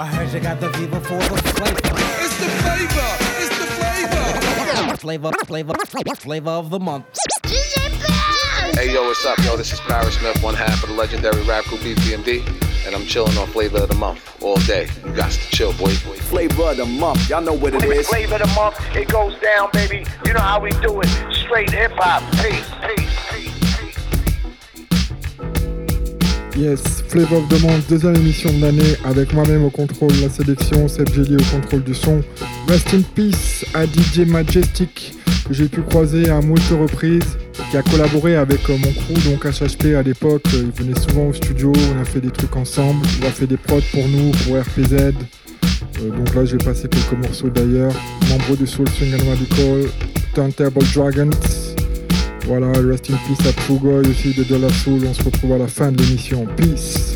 I heard you got the fever for the flavor. It's the flavor. It's the flavor. Flavor, flavor, flavor of the month. Hey yo, what's up, yo? This is Parrish Smith, one half of the legendary rap group EPMD, and I'm chilling on Flavor of the Month all day. You got to chill, boy. Flavor of the month, y'all know what it is. Flavor of the month, it goes down, baby. You know how we do it. Straight hip hop. Peace, peace, Yes, Flavor of the deuxième émission de l'année avec moi-même au contrôle de la sélection, Seb Jelly au contrôle du son. Rest in peace à DJ Majestic que j'ai pu croiser à moult reprises, qui a collaboré avec euh, mon crew, donc HHP à l'époque. Euh, Il venait souvent au studio, on a fait des trucs ensemble. Il a fait des prods pour nous, pour RPZ. Euh, donc là, je vais passer quelques morceaux d'ailleurs. Membre du Soul Swing and Radical, Turntable Dragons. Voilà, rest in peace à Pugoy aussi de De La Soul. On se retrouve à la fin de l'émission. Peace.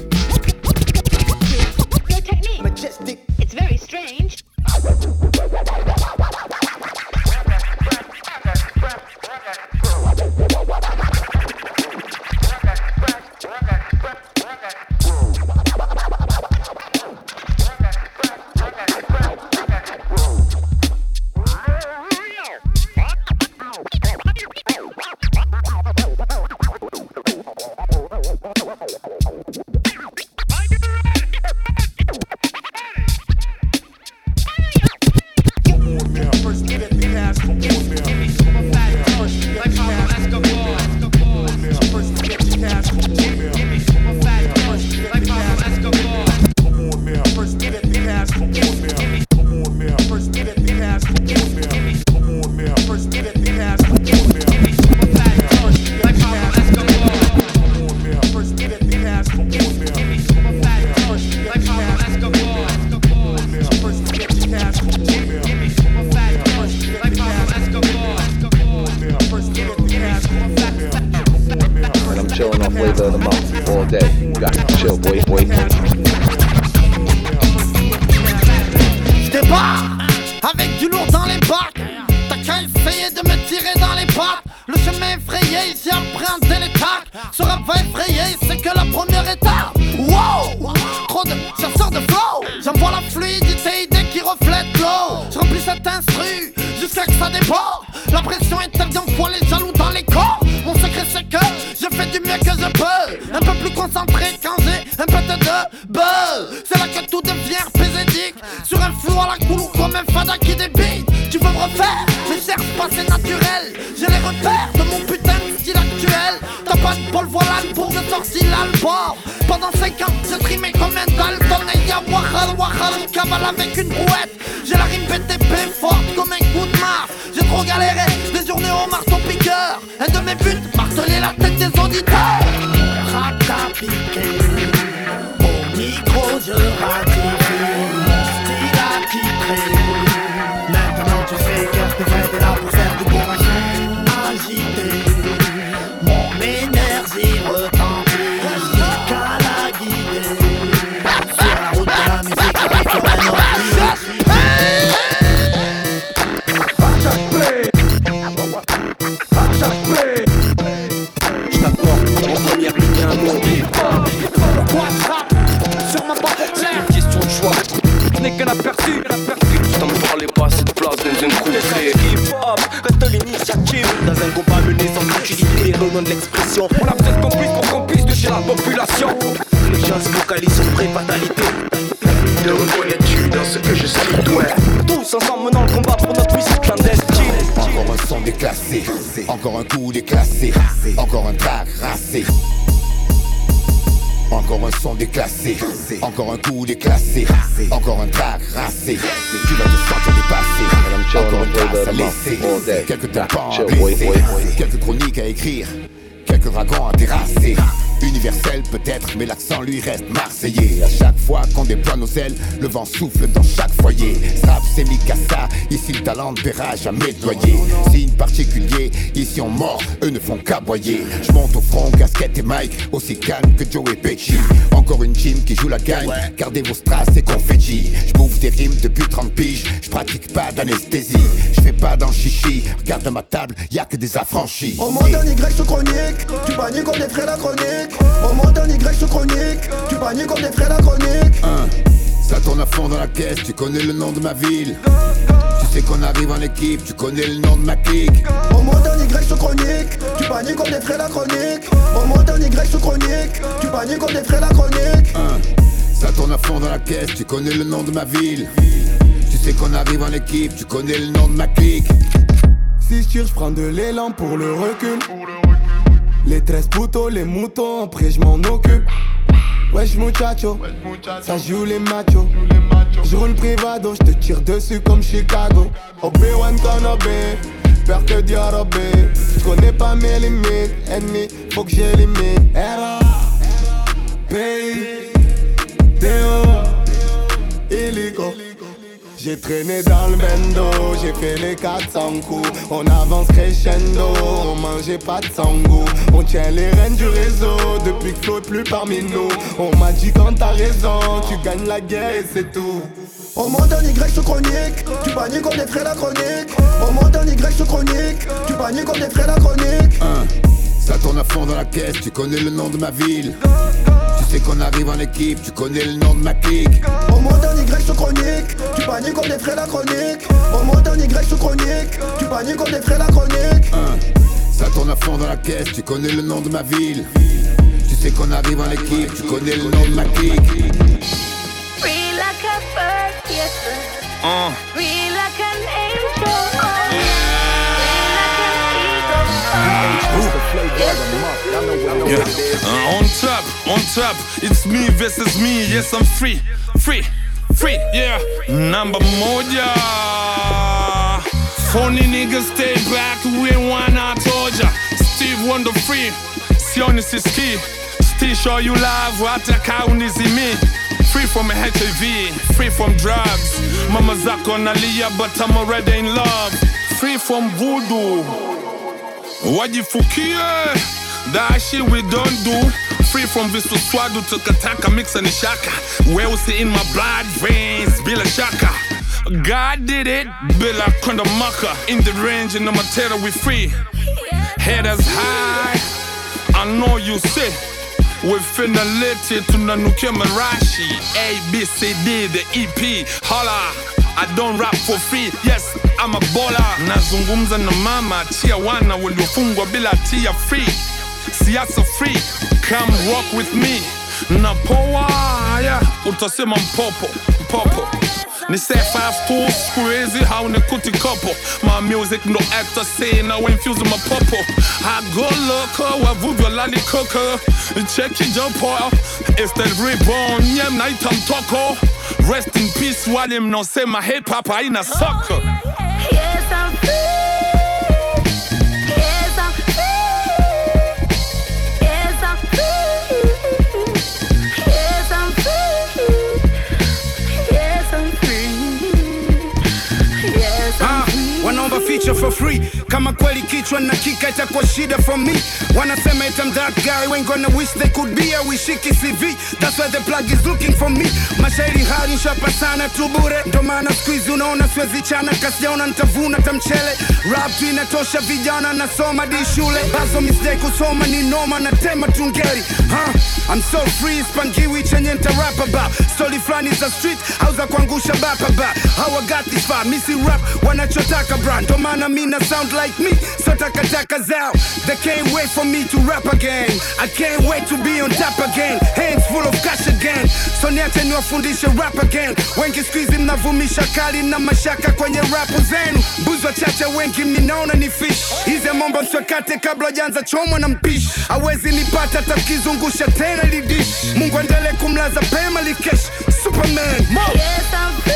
N'ai qu'un aperçu Je t'en parlais pas cette place dans une coupe Hip-hop, reste l'initiative. Dans un combat mené sans futilité, le nom de l'expression. On a peut-être compris pour qu'on puisse toucher la population. Les gens se focalisent sur pré-fatalité Te reconnais-tu dans ce que je suis, ouais Tous ensemble menant le combat pour notre musique clandestine. Encore un son déclassé, encore un coup déclassé, encore un track racé. Encore un son déclassé, encore un coup déclassé, encore un track racé. Tu vas te sentir dépassé, encore une trace à laisser, quelques tympans à blesser, quelques chroniques à écrire, quelques dragons à terrasser. Universel peut-être, mais l'accent lui reste marseillais. À chaque fois qu'on déploie nos ailes, le vent souffle dans chaque foyer. Strap, c'est Mikasa, ici le talent ne verra jamais ployer. Signe particulier, ici on mord, eux ne font qu'aboyer. Je monte au front, casquette et Mike, aussi calme que Joe et Pesci. Encore une team qui joue la gagne, gardez vos strass et confetti. Je bouffe des rimes depuis 30 piges, je pratique pas d'anesthésie. Je fais pas chichi, regarde ma table, y a que des affranchis. Au moderne Y sous chronique, tu paniques des frères la chronique. Au moderne Y sous chronique, tu paniques comme des frères la chronique. Ça tourne à fond dans la caisse, tu connais le nom de ma ville. Tu sais qu'on arrive en équipe, tu connais le nom de ma clique. Au mode en Y sous chronique, tu paniques comme des frais la chronique. Au mode en Y sous chronique, tu paniques comme des frais la chronique. Hein. Ça tourne à fond dans la caisse, tu connais le nom de ma ville. Tu sais qu'on arrive en équipe, tu connais le nom de ma clique. Si je prends de l'élan pour le recul. Les 13 putos, les moutons, après je m'en occupe. Wesh muchacho, ça joue les machos. Je roule privado, je te tire dessus comme Chicago. Obi-Wan Kenobi, peur que. Je connais pas mes limites, ennemi, faut que j'élimine. Era, P, Théo, illico. J'ai traîné dans le bendo, j'ai fait les 400 coups. On avance crescendo, on mangeait pas de sango On tient les rênes du réseau, depuis que Flo est plus parmi nous. On m'a dit quand t'as raison, tu gagnes la guerre et c'est tout. On monte en Y sous chronique, tu paniques comme des frais la chronique. On monte en Y sous chronique, tu paniques comme des frais la chronique. Hein. Ça tourne à fond dans la caisse, tu connais le nom de ma ville. Tu sais qu'on arrive en équipe, tu connais le nom de ma clique. On monte en Y sous chronique, tu paniques comme des frais la chronique On monte en Y sous chronique, tu paniques comme des frais la chronique Hein. Ça tourne à fond dans la caisse, tu connais le nom de ma ville. Tu sais qu'on arrive en équipe, tu connais le nom de ma clique. Free like a bird, yes sir. Yeah. Uh, on top, on top, it's me versus me. Yes, I'm free, free, free. Yeah, number moja. Phony niggas stay back, we I told ya. Steve Wonder free, Sioni Siski. Still show you love, hata kaunizi me. Free from HIV, free from drugs. Mama zako nalia, but I'm already in love. Free from voodoo. Wajifukie. That shit we don't do. Free from visuswadu tukataka mixa ni shaka. Weusi in my blood veins bila shaka. God did it bila kwenda maka in the range in the material we free. Headers high. I know you say we finna lete tunanukia marashi A, B, C, D, the EP Holla I don't rap for free Yes, I'm a baller. Nazungumza na mama Tia wana waliofungwa bila tia free. Siasa free Come walk with me. Na poa yeah. Utasema mpopo Mpopo ni say five tools crazy how ne kuti couple my music no actor say now when fuse my popo. I go loco wa vuvyo lali cooker. check your jump oil it's the reborn nyem na itam toko rest in peace walim no say my hip hop haina soccer Yes, feature for free kama kweli kichwa na kika itakuwa shida for me. Wanasema itam that guy when gonna wish they could be a wishiki cv that's why the plug is looking for me. Mashairi hali nshapa sana tu bure. Ndo maana squeeze unaona siwezi chana. Kasijaona nitavuna tamchele rap inatosha vijana nasoma di shule. Bazo mistake kusoma ni noma na tema tungeri huh? I'm so free spangiwi chenye ntarap about story flani za street au za kuangusha how I got this far? Misi rap wanachotaka bra. Ndo maana mi na sound like me so takataka zao. They can't wait for me to rap again. I can't wait to be on top again. Hands full of cash again. So niache niwafundishe rap again. Wengi squeezy mnavumisha kali na mashaka kwenye rapu zenu. Mbuzi wachache wengi minaona ni fish. Hizi momba mswekate kabla janza chomwa na mpishi. Awezi nipata takizungusha tena lidish mungu endele kumlaza pema likesh superman Mo. Yes, I'm free.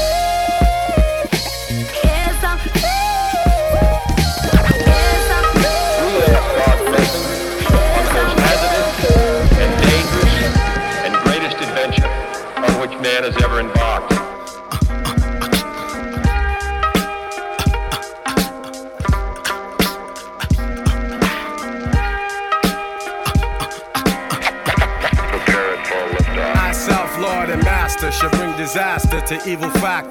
Yes, I'm free.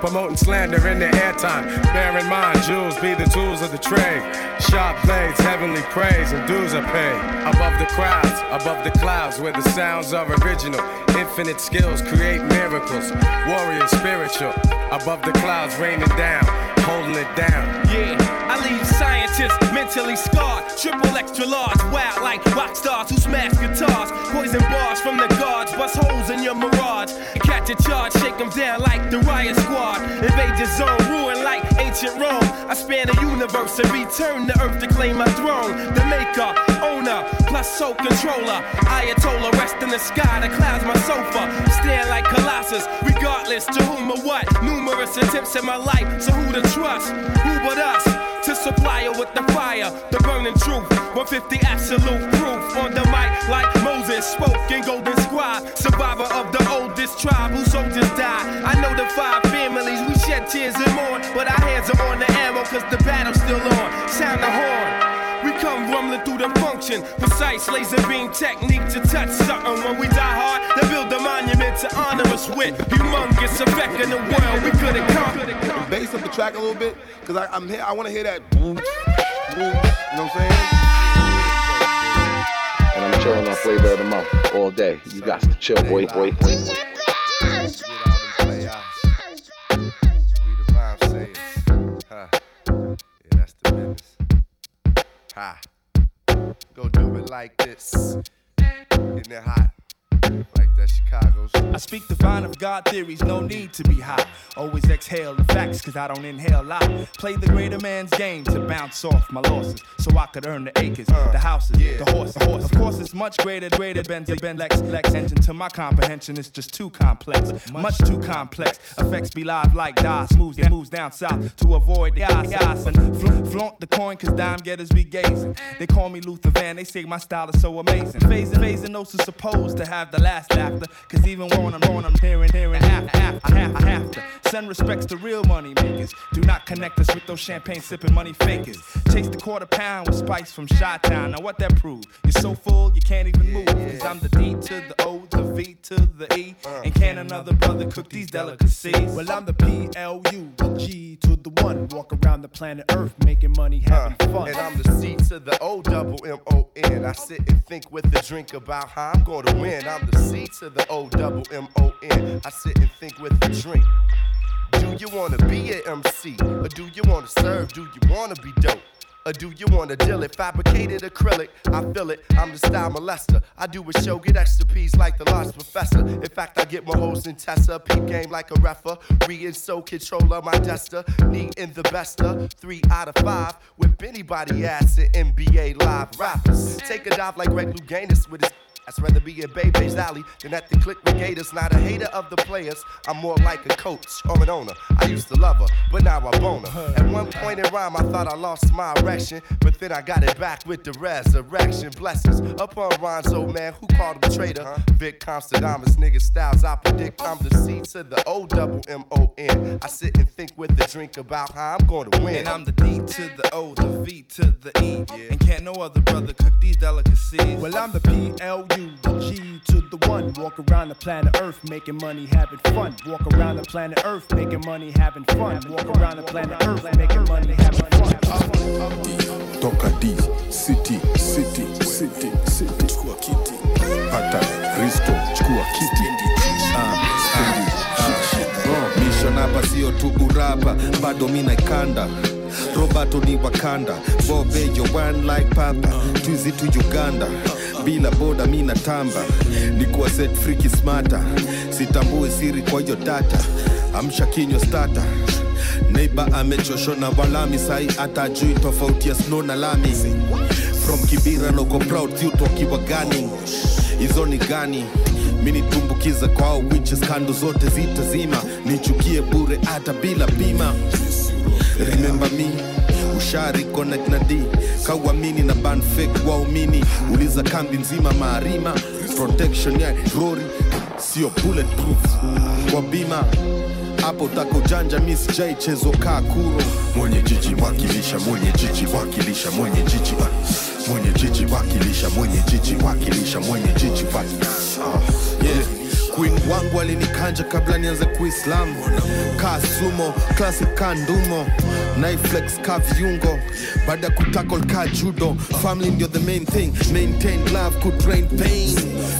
promoting slander in the airtime. Bear in mind, jewels be the tools of the trade. Sharp blades, heavenly praise, and dues are paid. Above the crowds, above the clouds, where the sounds are original. Infinite skills create miracles. Warrior spiritual. Above the clouds, raining down, holding it down. Yeah, I leave scientists mentally scarred. Triple extra large, wild like rock stars who smash guitars. Poison bars from the guards, bust holes in your mirage. A charge, shake them down like the riot squad. Invade your zone, ruin like ancient Rome. I span the universe and return to earth to claim my throne. The maker, owner, plus soul controller. Ayatollah, rest in the sky, the clouds my sofa. Stand like Colossus, regardless to whom or what. Numerous attempts in my life, so who to trust? Who but us? To supply her with the fire, the burning truth. 150 absolute proof on the mic, like Moses spoke in Golden Squad. Survivor of the oldest tribe whose soldiers died. I know the five families, we shed tears and mourn. But our hands are on the ammo, cause the battle's still on. Sound the horn. We come rumbling through the function. Precise laser beam technique to touch something. When we die hard, they build a monument to honor us with. Humongous effect in the world we couldn't come. Bass up the track a little bit, cause I, I'm here. I want to hear that boom, boom. You know what I'm saying? And I'm chilling on flavor of the month all day. You got to chill, boy, boy, boy. Ha. Go do it like this. Getting it hot. Like that Chicago shit. I speak the vine of God theories, no need to be hot. Always exhale the facts, cause I don't inhale lot. Play the greater man's game to bounce off my losses, so I could earn the acres, uh, the houses, the horse, the horse. Of course, it's much greater, greater than the Ben Lex, Lex engine. To my comprehension, it's just too complex, much too complex. Effects be live like DOS, moves, moves down south to avoid the gas, gas and fla- flaunt the coin, cause dime getters be gazing. They call me Luther Van, they say my style is so amazing. Phasing, phasing, no supposed to have the last laughter, cause even when I'm wrong, I'm hearing, hearing, after, after, I have, I have to send respects to real money makers. Do not connect us with those champagne sipping money fakers. Chase the quarter pound with spice from Shot Town. Now what that proves? You're so full you can't even move. Cause I'm the D to the O, the V to the E. And can another brother cook these delicacies? Well, I'm the P L U, the G to the one. Walk around the planet Earth making money, having fun. And I'm the C to the O double M O N. I sit and think with a drink about how I'm gonna win. I'm the C to the O double M O N. I sit and think with a drink. Do you wanna be an MC? Or do you wanna serve? Do you wanna be dope? Or do you wanna deal it? Fabricated acrylic, I feel it. I'm the style molester. I do a show, get extra peas like the lost professor. In fact, I get my hoes in Tessa. Peep game like a referee and so controller my duster. Knee in the bester, three out of five. With anybody ass in NBA live rappers. Take a dive like Greg Louganis with his I'd rather be in Bebe's alley than at the click with Gators. Not a hater of the players, I'm more like a coach or an owner. I used to love her, but now I bone her. At one point in rhyme, I thought I lost my erection, but then I got it back with the resurrection. Blessings upon Ron's old man who called him a traitor. Vic Constadamus, nigga styles, I predict I'm the C to the O double M O N. I sit and think with a drink about how I'm gonna win. And I'm the D to the O, the V to the E. yeah. And can't no other brother cook these delicacies. Well, I'm the P L U, the to the one. Walk around the planet Earth making money, having fun. Walk around the planet Earth making money, having fun. Walk around the planet Earth making money, having fun. toka D city city city city chukua kiti pata Kristo chukua kiti Ah, stendi. Ah, sio tu urapa bado mina ikanda roberto ni wakanda bobeyo one like papa twizi tu uganda bila boda mina tamba ni kuwa set friki smata sitambue siri kwa hiyo tata amsha kinywa stata neiba amechoshona na walami sai hata jui tofauti ya snow na lami. From kibira noko proud thiuto akiwa gani? Hizo ni gani? Minitumbukiza kwao witches kando zote zitazima. Nichukie bure hata bila bima. Remember me ushari connect na d. Kauamini na banfek fake waumini uliza kambi nzima maarima protection ya rori sio bulletproof. Kwa bima. Hapo tako janja misjaichezo kaa kuro. Mwenye jiji wakilisha mwenye jiji wakilisha mwenye jiji wa- mwenye jiji wakilisha mwenye jiji wakilisha mwenye jiji wakilisha yeah. Queen wangu alinikanja kabla nianze kuislam kasumo klasi kandumo ka ndumo naiflex ka viungo. Baada ya kutakol ka judo family ndio the main thing. Maintain love kutrain pain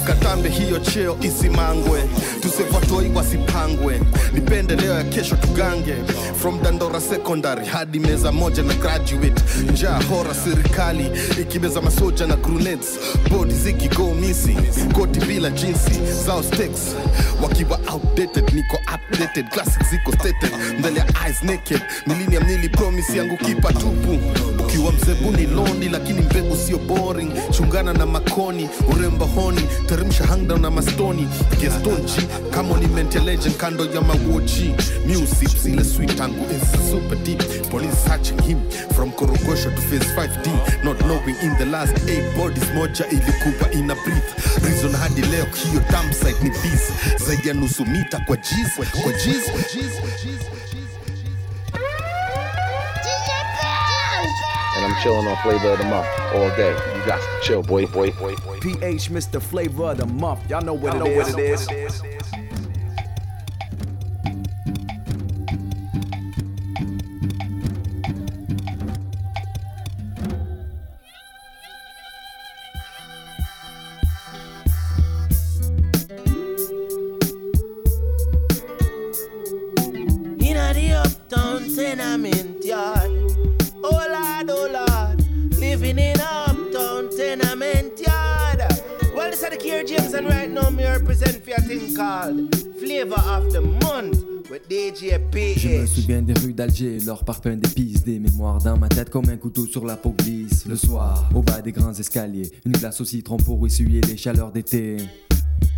katambe hiyo cheo isimangwe. Tusevatoi wasipangwe nipende leo ya kesho tugange. From dandora secondary hadi meza moja na graduate. Njaa hora serikali. Ikimeza masoja na grenades bodi zikigo missing koti bila jinsi. Zao stakes wakiwa outdated niko updated. Classic ziko stated. Mbele ya eyes naked. Nilini amnili promise yangu kipa tupu. Ukiwa mzebuni londi lakini mbegu sio boring. Chungana na makoni urembo honi teremsha hangdown na mastoni gestonji kama ni mental legend kando ya mawochi music zile sweet tangu is super deep. Police searching him from korogosho to phase 5d not knowing in the last 8 bodies moja ilikuwa ina breath. Reason hadi leo hiyo dumpsite ni busy. Zaidi ya nusu mita kwa jiz kwa jiz And I'm chilling on flavor of the month all day. You got to chill, boy, boy, boy, boy. PH, Mr. Flavor of the Month. Y'all know what Y'all it know is. what it is. Je me souviens des rues d'Alger, leur parfum d'épices, des mémoires dans ma tête comme un couteau sur la peau glisse. Le soir, au bas des grands escaliers, une glace au citron pour essuyer les chaleurs d'été.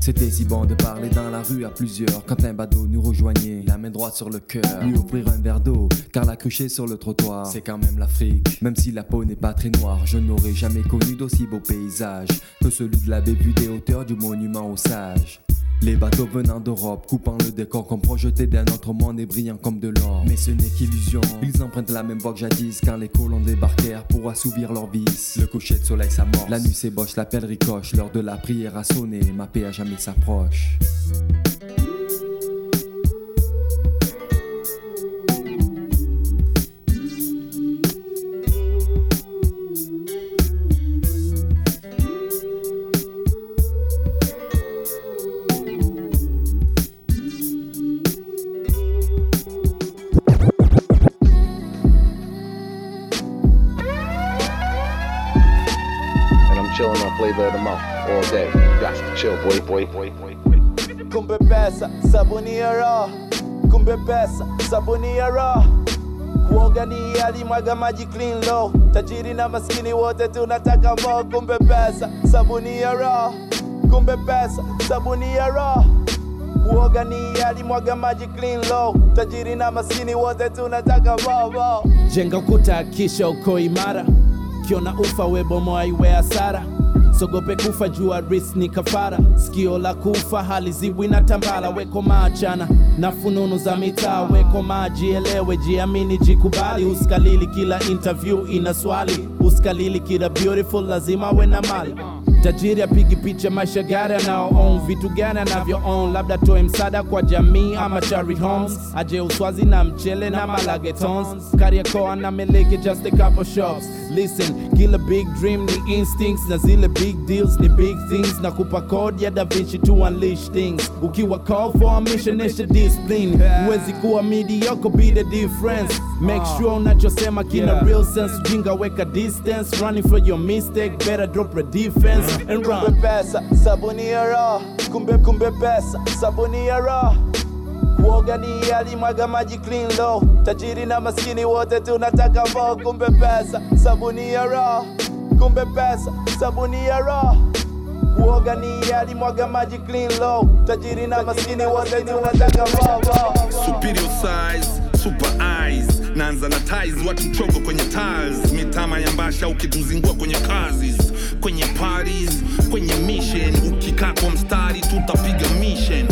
C'était si bon de parler dans la rue à plusieurs quand un badaud nous rejoignait, la main droite sur le cœur, lui offrir un verre d'eau, car la crucher sur le trottoir, c'est quand même l'Afrique. Même si la peau n'est pas très noire, je n'aurais jamais connu d'aussi beau paysage que celui de la baie des hauteurs du monument aux sages. Les bateaux venant d'Europe, coupant le décor comme projeté d'un autre monde et brillant comme de l'or. Mais ce n'est qu'illusion, ils empruntent la même voie que jadis quand les colons débarquèrent pour assouvir leur vices. Le coucher de soleil s'amorce, la nuit s'ébauche, l'appel ricoche, l'heure de la prière a sonné, ma paix à jamais s'approche. Flavor of the month all day. You got to chill, boy, boy, boy, boy. kumbe pesa sabuni ya roho kumbe pesa sabuni ya roho kuoga ni alimwaga maji clean low. Tajiri na maskini wote tunataka mo kumbe pesa sabuni ya roho kumbe pesa sabuni ya roho kuoga ni alimwaga maji clean low. Tajiri na maskini wote tunataka mo mo jenga ukuta kisha uko imara. Kiona ufa webomoa iwe hasara sogope kufa jua ris ni kafara. Sikio la kufa halizibwi na tambala weko maachana na fununu za mitaa. Weko maajielewe jiamini jikubali. Uskalili kila interview ina swali. Uskalili kila beautiful lazima we na mali tajiri apigi picha maisha gari anaoon vitu gani anavyoon, labda toe msaada kwa jamii ama chari Homes. Aje uswazi na mchele na malagetons kariakoa na meleke just a couple shops. Listen kila big dream ni instincts. Na zile big deals ni big things. Na kupa code ya Da Vinci to unleash things. Ukiwa call for a mission isha discipline. Huwezi kuwa mediocre be the difference. Make sure unachosema kina real sense. Jinga weka distance. Running for your mistake better drop a defense and run kumbe pesa sabuni ya raha, kumbe kumbe pesa sabuni ya raha. kuoga ni alimwaga maji clean low tajiri na maskini wote tunataka vo. kumbe pesa sabuni ya raha, kumbe pesa sabuni ya raha. kuoga ni alimwaga maji clean low tajiri na maskini wote tunataka vo. superior size super eyes naanza na ties watu chongo kwenye tiles mitama ya mbasha ukituzingua kwenye kazi kwenye parties kwenye mission. Ukikaa kwa mstari tutapiga mission.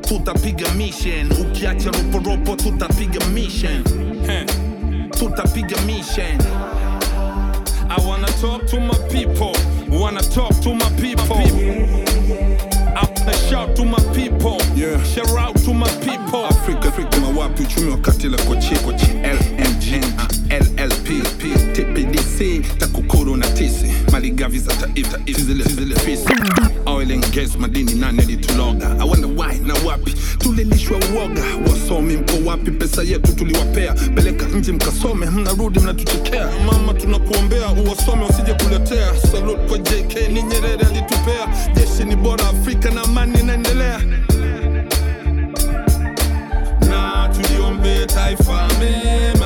Tutapiga mission. Ukiacha roporopo tutapiga mission. Heh. tutapiga mission. I wanna talk to my people. Wanna talk to my people. I wanna shout to my people. Yeah. shout out people Afrika Afrika mawapi uchumi wakati la kochi kochi LMG LLP P, TPDC takukuru na tisi maligavi za taifa zile zile fisi. Oil and gas madini nane lituloga. I wonder why na wapi tulilishwa uoga. Wasomi mko wapi? Pesa yetu tuliwapea. Peleka nje mkasome mnarudi mnatuchekea. Mama tunakuombea uwasome wasije kuletea. Salute kwa JK ni Nyerere alitupea. Jeshi ni bora Afrika na amani tuliombee taifa mema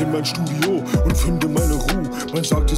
in mein Studio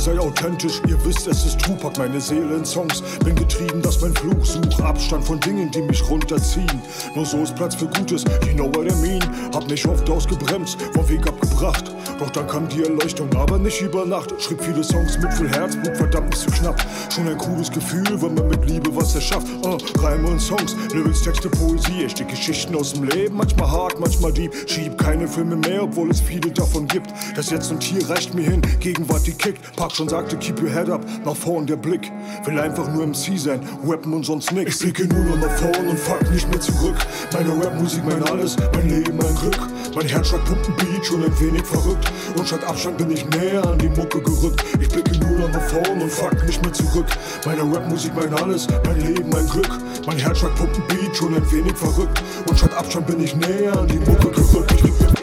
sei authentisch, ihr wisst, es ist true, pack meine Seele in Songs. Bin getrieben, dass mein Fluch such Abstand von Dingen, die mich runterziehen. Nur so ist Platz für Gutes, you know what I mean. Hab mich oft ausgebremst, vom Weg abgebracht. Doch dann kam die Erleuchtung, aber nicht über Nacht. Schrieb viele Songs mit viel Herzblut, verdammt nicht zu knapp. Schon ein cooles Gefühl, wenn man mit Liebe was erschafft. Ah, Reime und Songs, Lyrics, Texte, Poesie, echte Geschichten aus dem Leben. Manchmal hart, manchmal deep. Schieb keine Filme mehr, obwohl es viele davon gibt. Das Jetzt und Hier reicht mir hin, Gegenwart die kickt. Park schon sagte, keep your head up, nach vorn der Blick. Will einfach nur MC sein, rappen und sonst nix. Ich blicke nur noch nach vorn und fuck nicht mehr zurück. Meine Rapmusik, mein alles, mein Leben, mein Glück. Mein Herzschlag pumpt ein Beat, schon ein wenig verrückt. Und statt Abstand bin ich näher an die Mucke gerückt. Ich blicke nur noch nach vorn und fuck nicht mehr zurück. Meine Rapmusik, mein alles, mein Leben, mein Glück. Mein Herzschlag pumpt ein Beat, schon ein wenig verrückt. Und statt Abstand bin ich näher an die Mucke gerückt.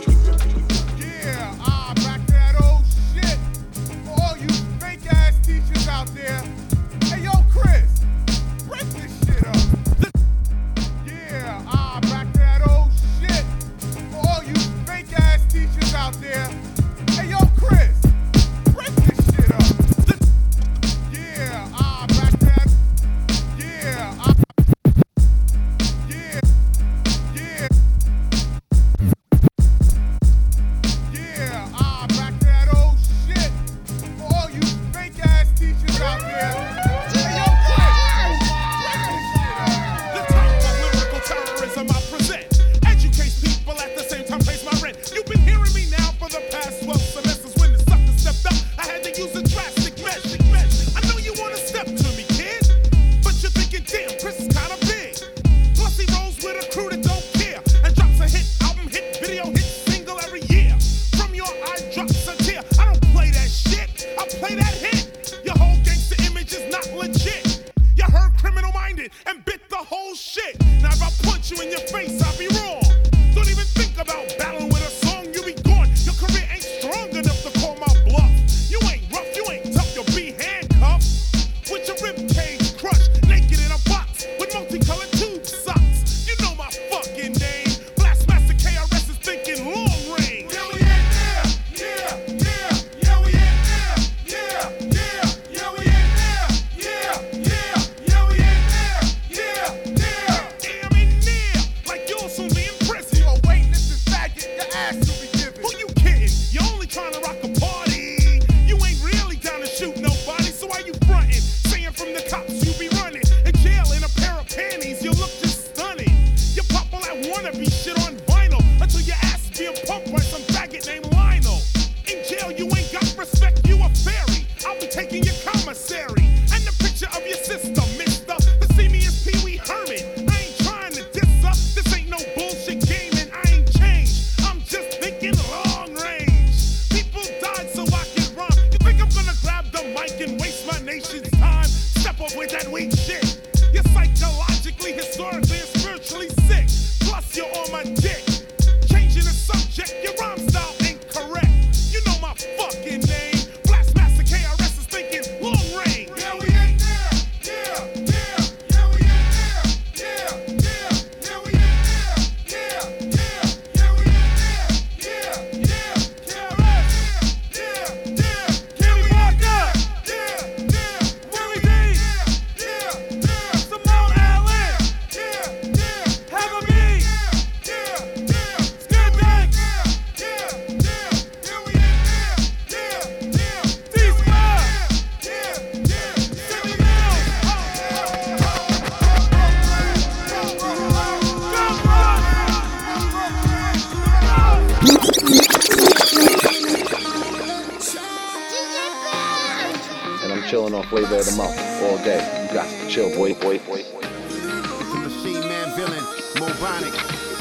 on flavor of the month all day. You got to chill, boy, boy, boy. It's a machine man villain, Mobonic,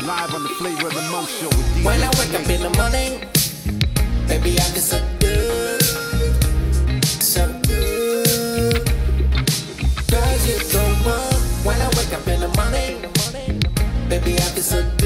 live on the flavor of the month show with DJ When I wake up in the morning, baby, I get so good, so you don't want when I wake up in the morning, baby, I get so.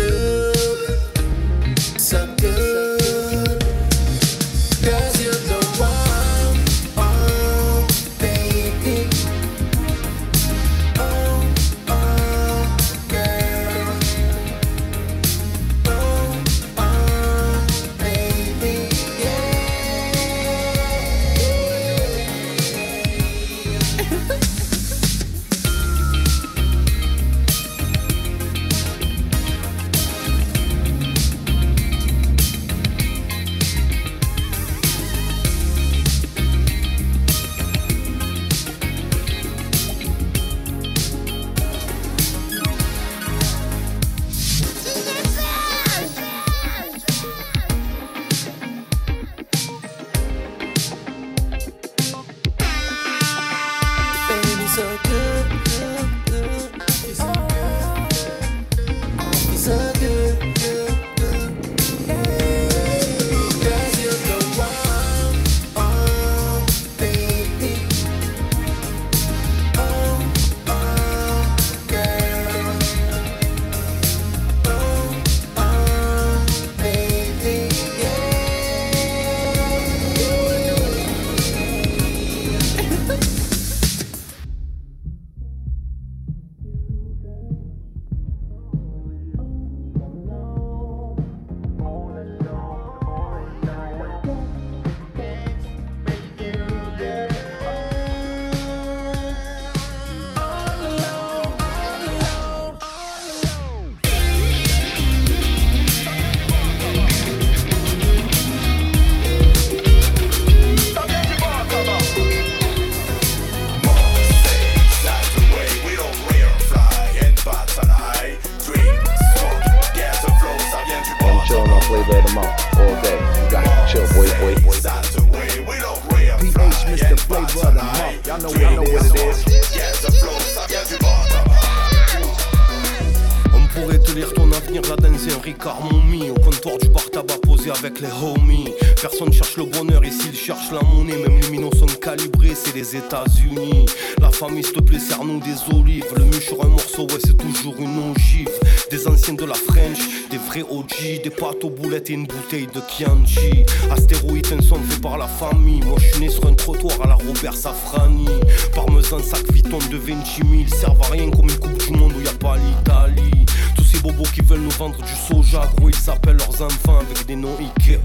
Et une bouteille de Chianti. Astéroïde, un son fait par la famille. Moi je suis né sur un trottoir à la Robert Safrani. Parmesan, sac Vuitton de 28 000, servent à rien comme une coupe du monde où y a pas l'Italie. Tous ces bobos qui veulent nous vendre du soja, gros ils s'appellent leurs enfants avec des noms Ikea.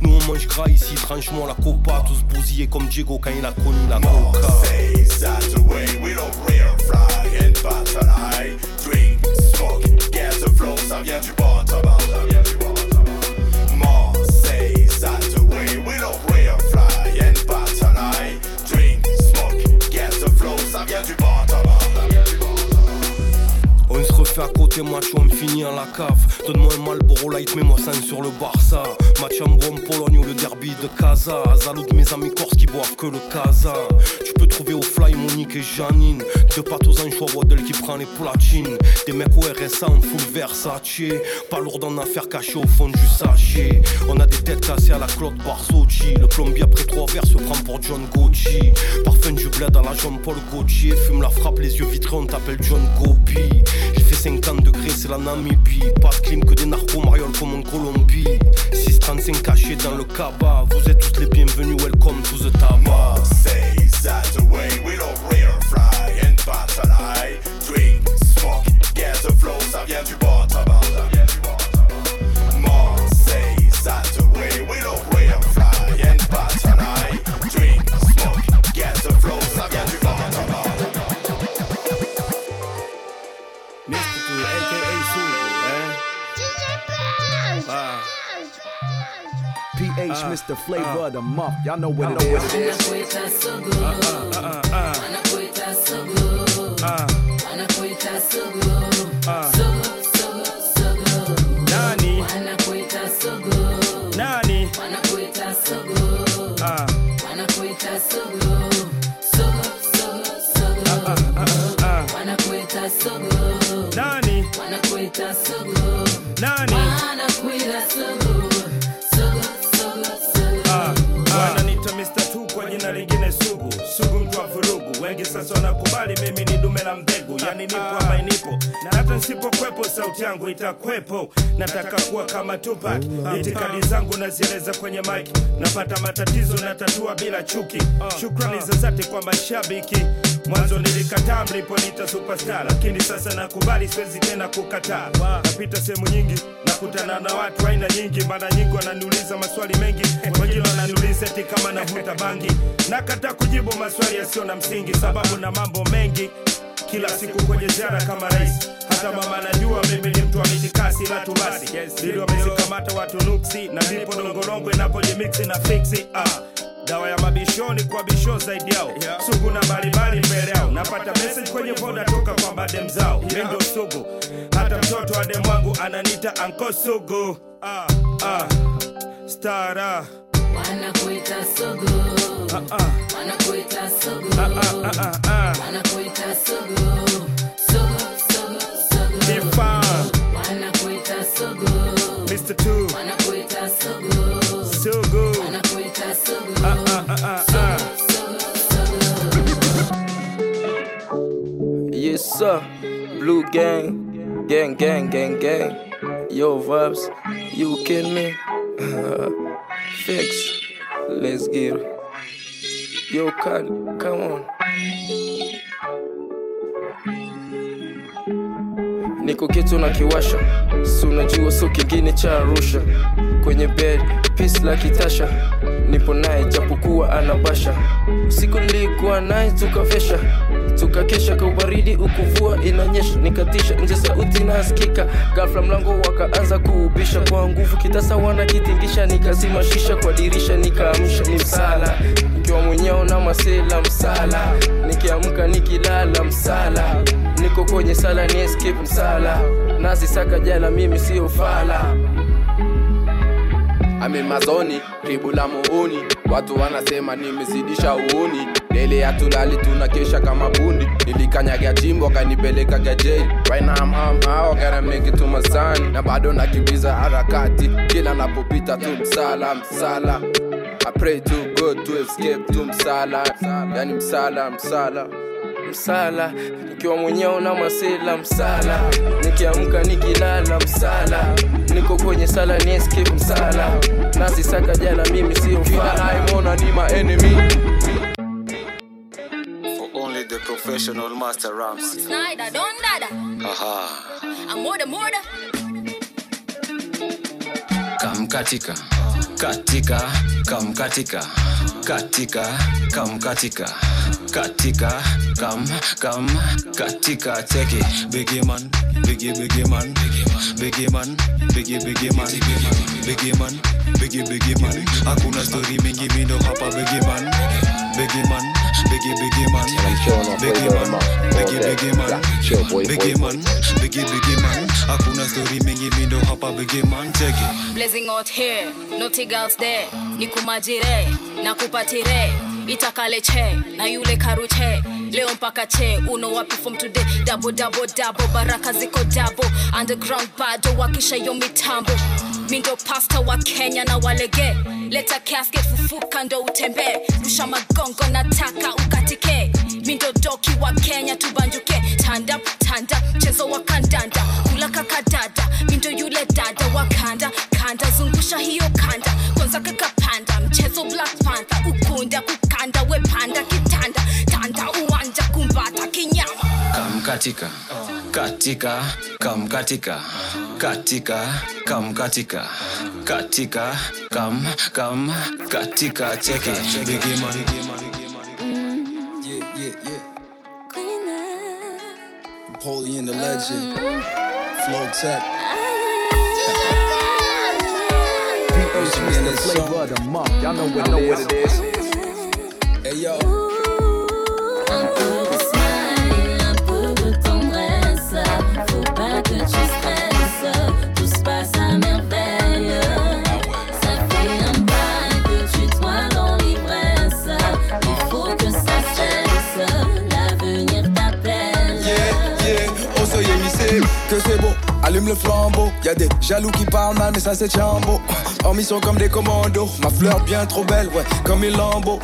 Nous on mange gras ici, franchement la copa, tous bousillés comme Diego quand il a connu la coca. À côté, match, on me finit à la cave. Donne-moi un Malboro Light, mets-moi 5 sur le Barça. Match en Brom, Pologne ou le derby de Casa. Zalo de mes amis corses qui boivent que le Casa. Tu peux trouver au fly Monique et Janine. Deux pattes aux anchois, Waddle qui prend les platines. Des mecs au RSA en full Versace. Pas lourd en affaires cachées au fond du sachet. On a des têtes cassées à la Claude Barsocci. Le plombier après trois verres se prend pour John Gucci. Parfum du bled à la Jean-Paul Gaultier. Fume la frappe, les yeux vitrés, on t'appelle John Gopi. J'ai fait 50 degrés, c'est la Namibie. Pas de clim que des narcos, mariole comme en Colombie. 635 cachés dans le cabas. Vous êtes tous les bienvenus, welcome to the tabac. Marseille, that's the way we don't rear fly and battle high. Drink, smoke, get the flow, ça vient du bottom PH, Uh, Mr. Flavor uh. of the month. Y'all know what Y'all it know what is. it is. Uh, uh, uh, uh. Nani? Nani? Ah. Nani? Nani? Vurugu nakubali mimi ni dume la mbegu yani nipo ama nipo na hata nisipokwepo sauti yangu itakwepo nataka kuwa kama Tupac. Itikadi zangu nazieleza kwenye mic. Napata matatizo natatua bila chuki. Shukrani za dhati kwa mashabiki mwanzo nilikataa mliponita superstar lakini sasa nakubali siwezi tena kukataa. Napita sehemu nyingi nakutana na watu aina nyingi mara nyingi wananiuliza maswali mengi wengine wananiuliza eti kama navuta bangi. Nakataa kujibu maswali yasiyo na msingi sababu na mambo mengi kila siku kwenye ziara kama rais. Hata mama najua mimi ni mtu wa mitikasi la tubasi ili wamezikamata watu nuksi na ndipo dongolongo inapojimiksi na fiksi ah dawa ya mabishoni kwa bisho zaidi yao yeah. sugu na mbalimbali mbele yao napata message kwenye voda toka kwa badem zao yeah. mindo sugu hata mtoto wa dem wangu ananita anko sugu ah, ah, stara Wanakuita sugu. ah, ah. Wanakuita sugu. Ah, ah, ah, ah, ah. Wanakuita sugu. Sugu, sugu, sugu. Define. Yes, sir. Blue gang, gang, gang, gang, gang. Yo, vibes, you kill me. Fix, let's get it. Yo, Khan, come on. Niko kitu na kiwasha, si unajua so kingine cha Arusha. Kwenye bed, peace la kitasha, nipo naye japokuwa anabasha. Usiku nilikuwa naye tukavesha, tukakesha kwa ubaridi, ukuvua inanyesha, nikatisha nje, sauti nasikika, gafla mlango wakaanza kuubisha. Kwa nguvu, kitasa wanakitingisha, nikazima shisha kwa dirisha, nikaamsha ni msala, nikiwa mwenyeo na masela msala, nikiamka nikilala msala, niko kwenye sala ni escape msala, nazisaka jala, mimi sio fala. Amemazoni ribu la muuni watu wanasema nimezidisha uuni lele tuna tunakesha kama bundi. Nilikanyaga jimbo wakanipeleka gajeli right now I'm, I'm gotta make it to my son. Na bado nakimbiza harakati. Kila napopita tu msala msala. I pray to God to escape to msala. Yani msala msala msala, nikiwa mwenyewe na masela msala, nikiamka nikilala msala, niko kwenye sala ni escape msala, nasi saka jana mimi sio mfala, imona ni maenemy the professional master Ramsey. Snyder, don't Dada. Aha. I'm more the more the. Katika. Katika. Kam katika. Katika. Kam katika. Katika. Kam. Kam. Katika. Check it. Biggie man. Biggie biggie man. Biggie man. Biggie biggie man. Biggie man. Biggie biggie man. Hakuna story mingi mindo hapa biggie man. Biggie man. Biggie biggie man. Biggie man. Biggie biggie man. Biggie man. Biggie biggie man. Hakuna story mingi mindo hapa biggie man. Check. Blazing out here, naughty girls there. Nikumajire, nakupatire. Itakale che, na yule karuche. Leo mpaka che, uno wapi from today. Double, double, double, baraka ziko double. Underground bado wakisha yo mitambo. Mindo pasta wa Kenya na walege. Leta casket fufuka ndo utembee. Rusha magongo nataka ukatike. Mindo doki wa Kenya tubanjuke. Tanda, tanda, mchezo wa kandanda. Kula kakadada, mindo yule dada wa kanda. Kanda, zungusha hiyo kanda. Kwanza kakapanda, mchezo Black Panther. Katika. Katika. Kam katika. Katika. Kam katika. Katika. Kam. Kam. Katika. Check it. Biggie man. Mm. Yeah, yeah, yeah. Napoleon the legend. Flow Tech. Ah. PH Mr. Flavor of the month. Y'all know what, know what it is. Hey yo. Allume le flambeau. Y a des jaloux qui parlent mal, mais ça c'est chambo. En mission comme des commandos. Ma fleur bien trop belle, ouais, comme une lambeau.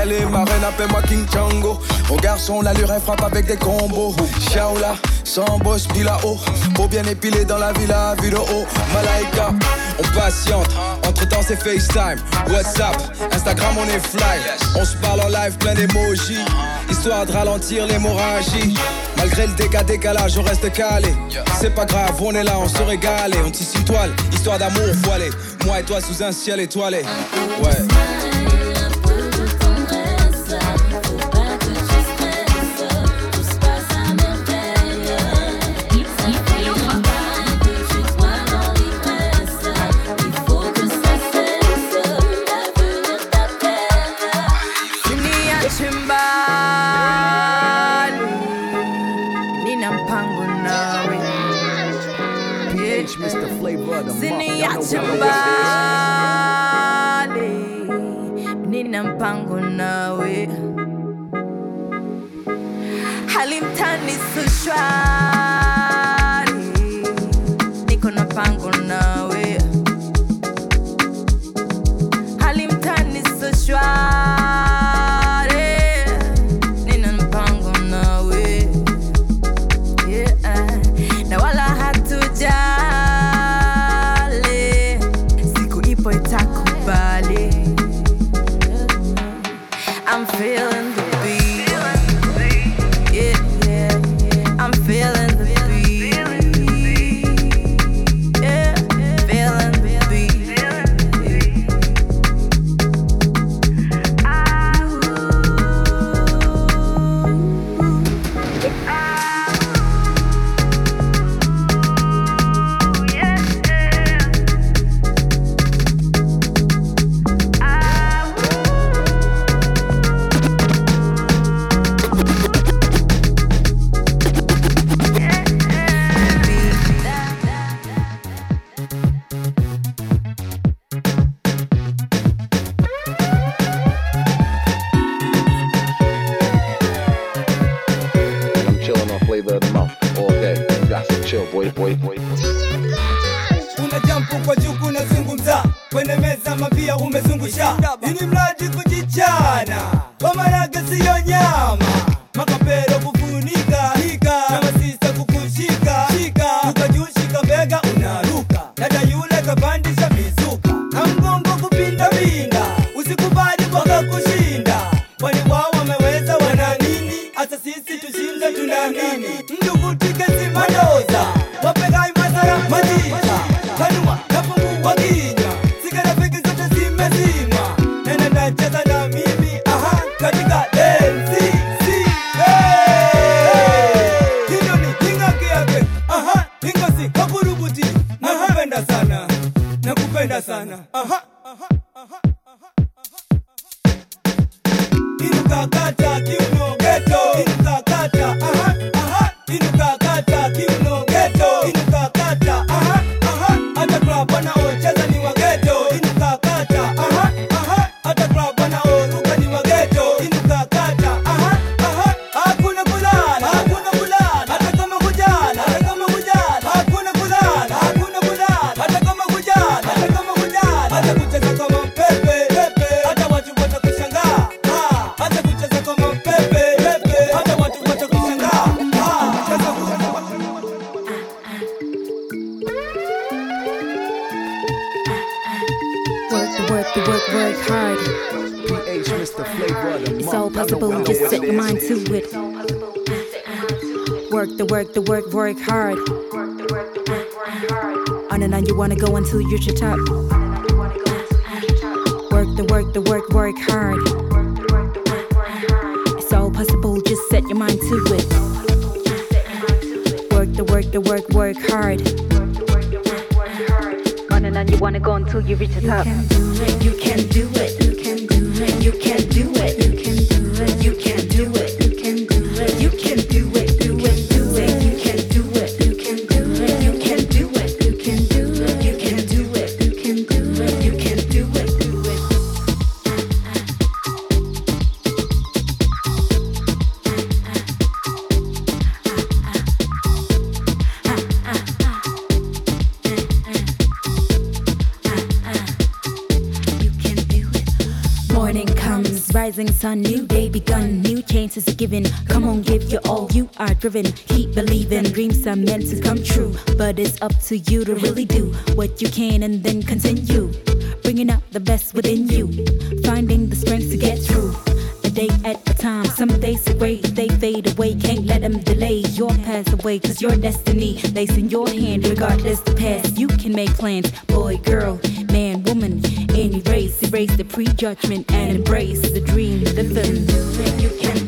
Elle est ma reine, appelle-moi King Chango. Au garçon, l'allure, elle frappe avec des combos. Shaola, sans boss, puis là-haut. Beau bien épilé dans la villa, vue haut. Malaika, on patiente. Entre temps, c'est FaceTime, WhatsApp, Instagram, on est fly. On se parle en live, plein d'emojis. Histoire de ralentir l'hémorragie. Malgré le déca décalage, on reste calé. C'est pas grave, on est là, on se régale. On tisse une toile, histoire d'amour voilé. Moi et toi sous un ciel étoilé. Ouais. Hali mtani si shwari, Future Tap. rising sun, new day begun, new chances given. Come on, give your all, you are driven. Keep believing, dreams are meant to come true. But it's up to you to really do what you can and then continue. Bringing out the best within you, finding the strength some days away, they fade away. Can't let them delay your path away. Cause your destiny lays in your hand. Regardless the past, you can make plans. Boy, girl, man, woman, any race. Erase the prejudgment and embrace the dream, the film. You can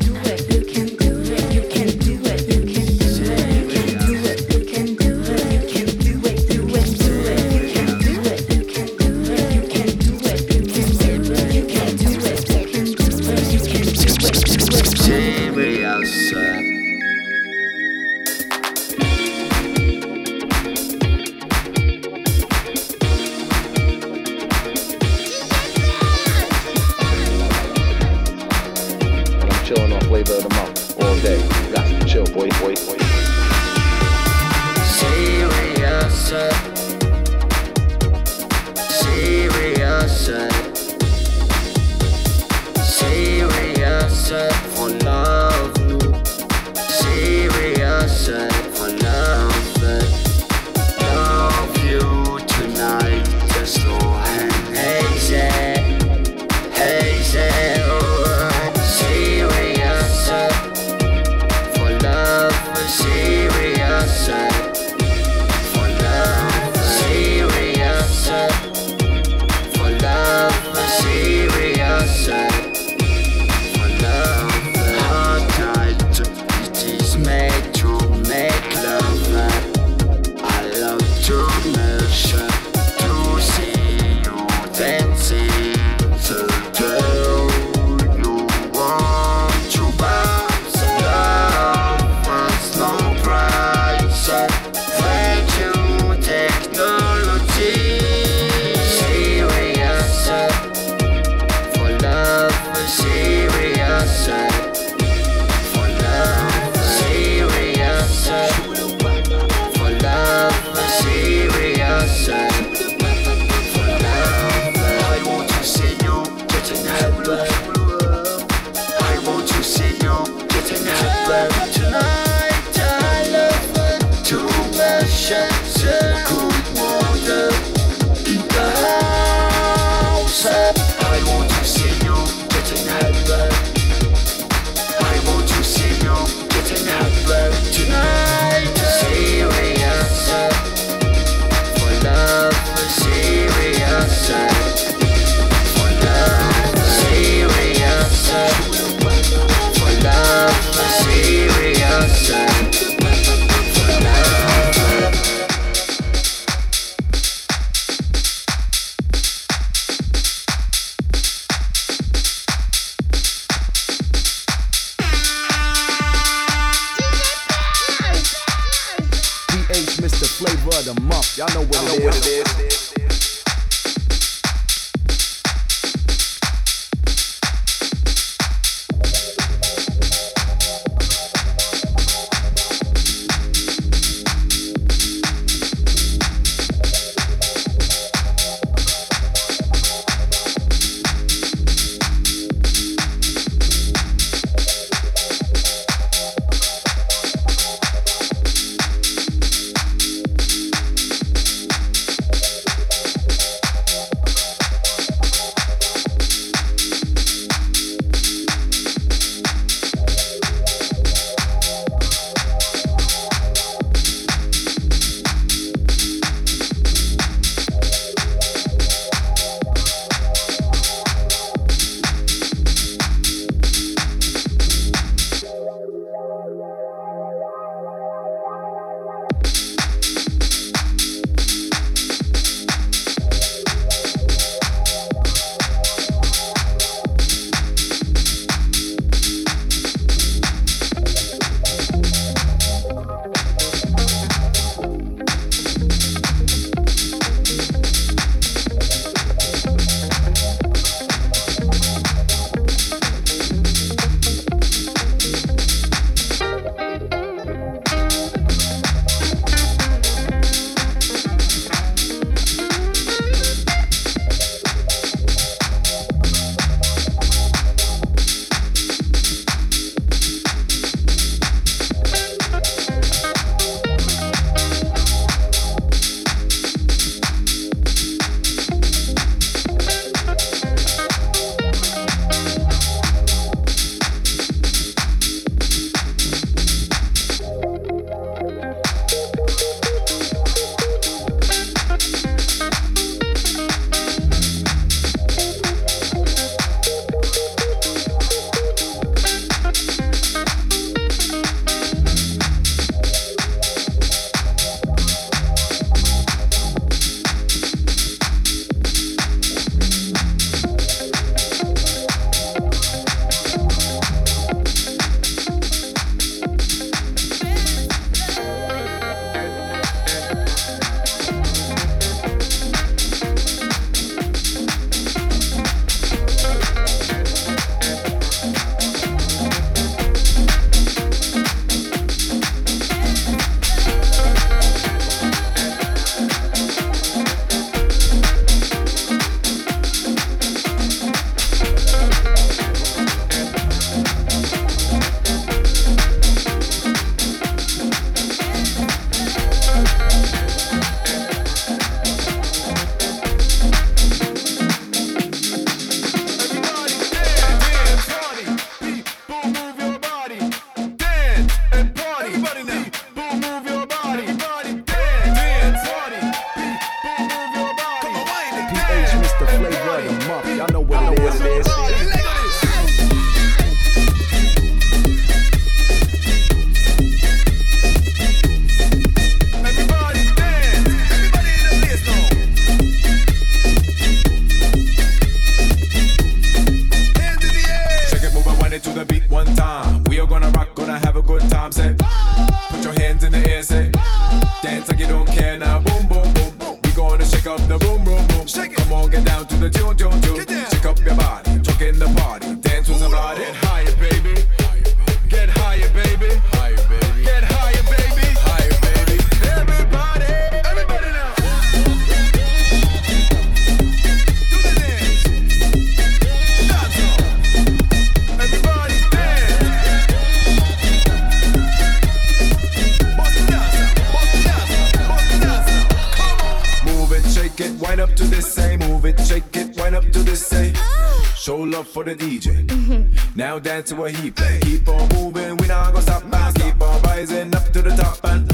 for the DJ. Now dance to what he play. Keep on moving, we not gonna stop now. Keep on rising up to the top and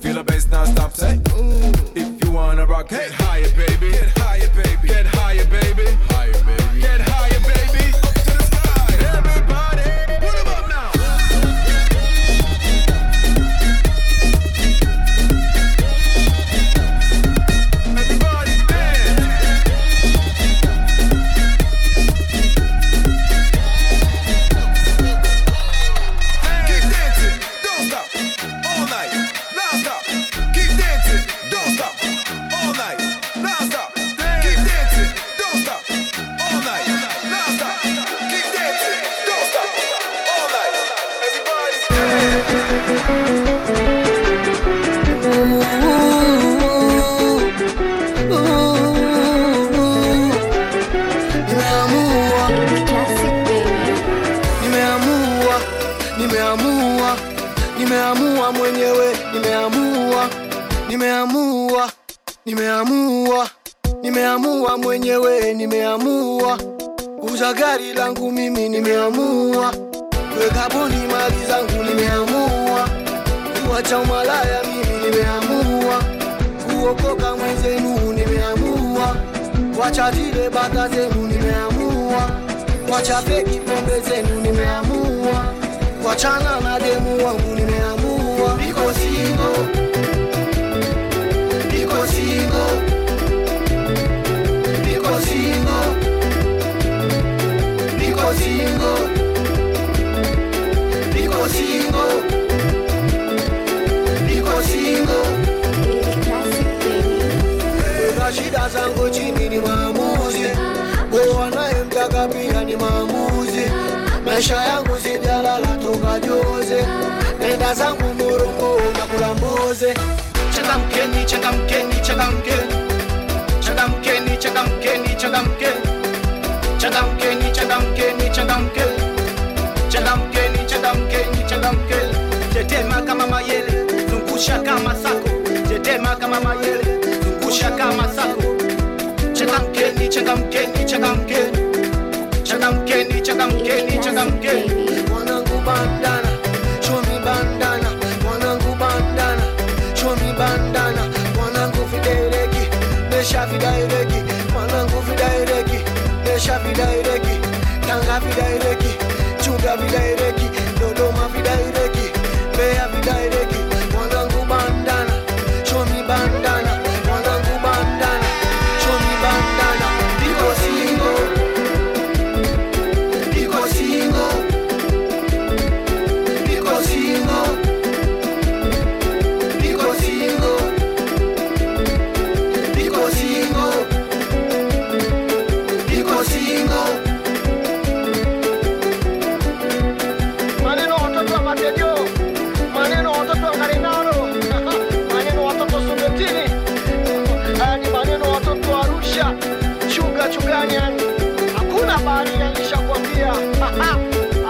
feel the bass now stop. Say, if you wanna rock, get higher, baby. Get higher, baby. Get higher, baby. Higher, baby. Gari langu mimi nimeamua, weka boni mali zangu nimeamua, kuwacha umalaya mimi nimeamua, kuokoka mwenzenu nimeamua, wacha zile bata zenu nimeamua, wacha peki pombe zenu nimeamua, wachana na demu wangu nimeamua.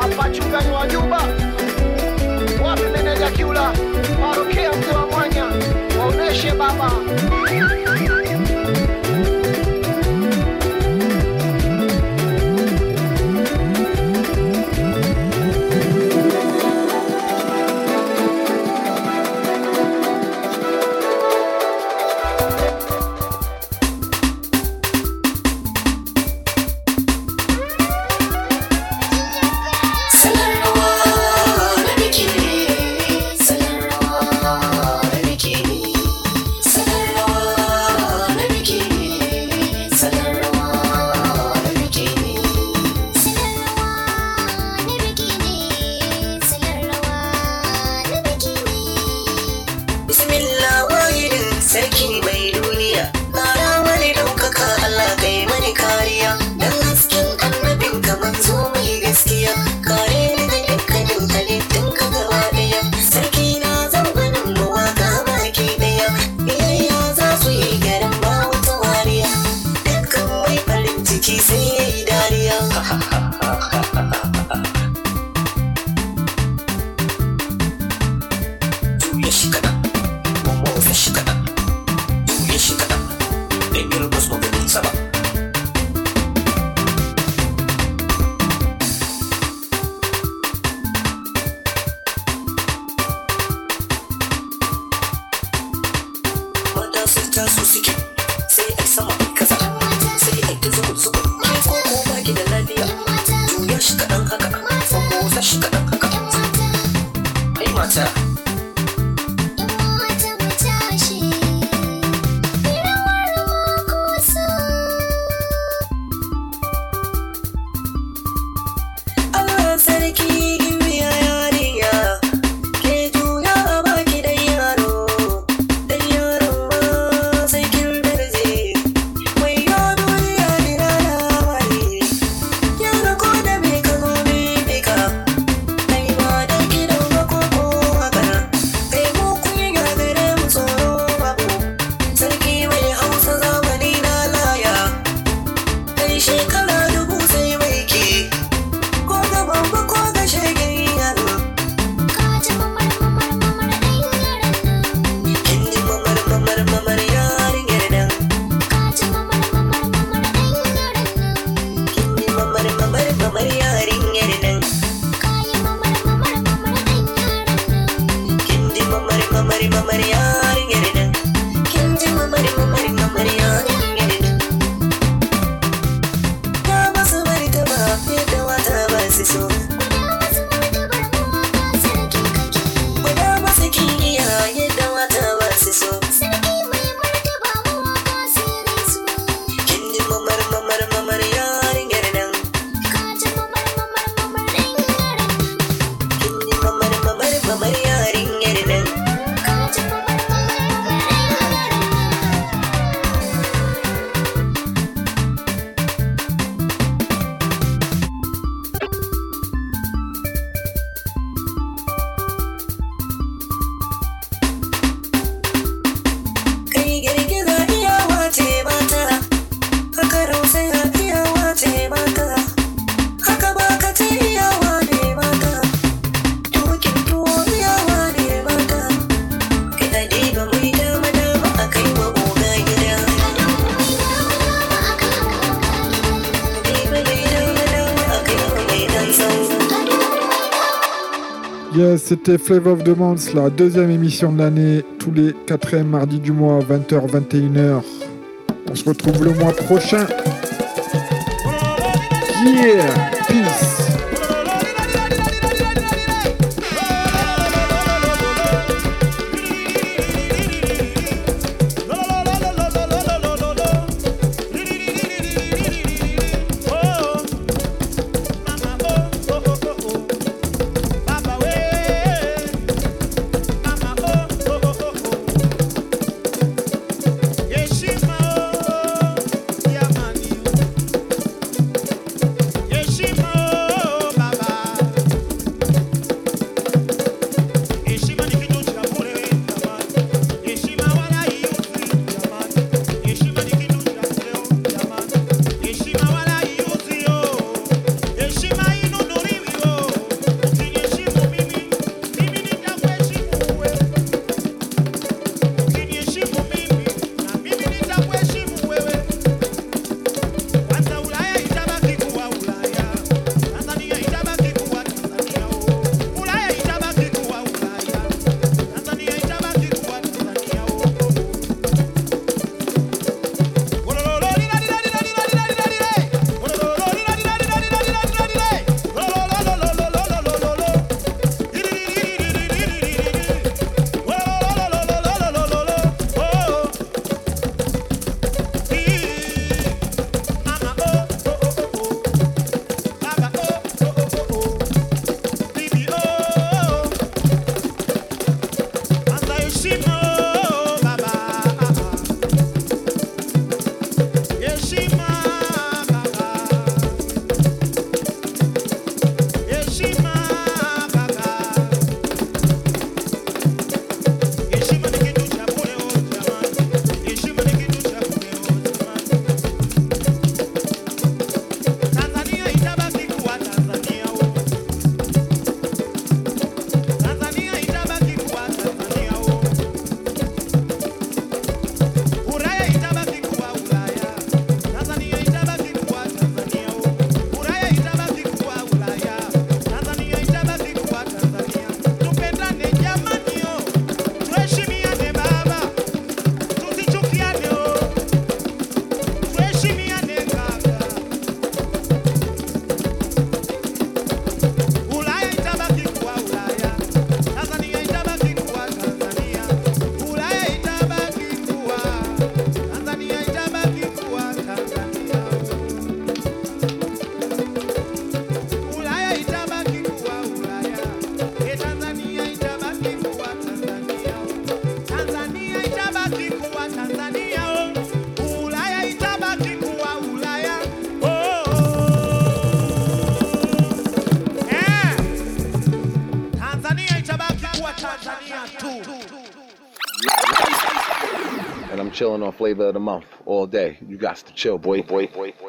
Apa cungan wajubah c'était Flavor of the Month, la deuxième émission de l'année, tous les quatrièmes mardis du mois, 20h, 21h. On se retrouve le mois prochain. Yeah, peace. Chilling on flavor of the month all day. You got to chill, boy, boy, boy, boy, boy.